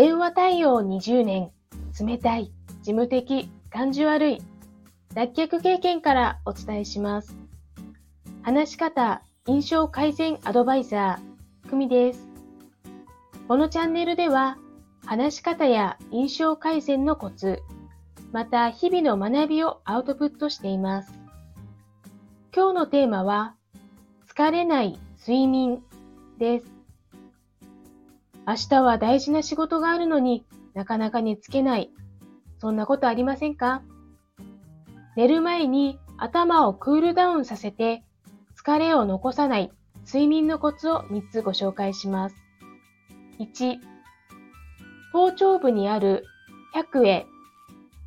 電話対応20年、冷たい、事務的、感じ悪い、脱却経験からお伝えします。話し方、印象改善アドバイザー、久美です。このチャンネルでは、話し方や印象改善のコツ、また日々の学びをアウトプットしています。今日のテーマは、疲れない睡眠です。明日は大事な仕事があるのになかなか寝つけない。そんなことありませんか？寝る前に頭をクールダウンさせて疲れを残さない睡眠のコツを3つご紹介します。1、頭頂部にある100へ、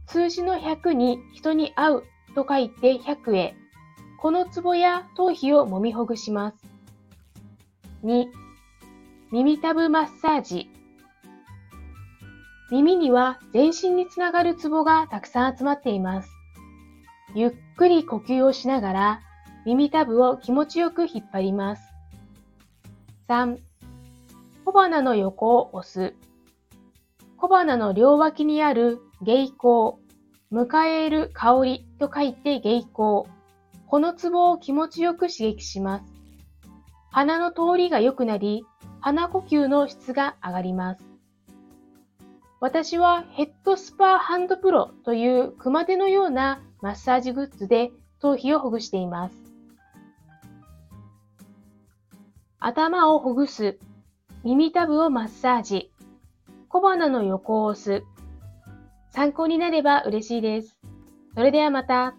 数字の100に人に会うと書いて100へ、このツボや頭皮を揉みほぐします。2、耳たぶマッサージ。耳には全身につながるツボがたくさん集まっています。ゆっくり呼吸をしながら耳たぶを気持ちよく引っ張ります。3. 小鼻の横を押す。小鼻の両脇にある芸口、迎える香りと書いて芸口。このツボを気持ちよく刺激します。鼻の通りが良くなり、鼻呼吸の質が上がります。私はヘッドスパーハンドプロという熊手のようなマッサージグッズで頭皮をほぐしています。頭をほぐす、耳たぶをマッサージ、小鼻の横を押す。参考になれば嬉しいです。それではまた。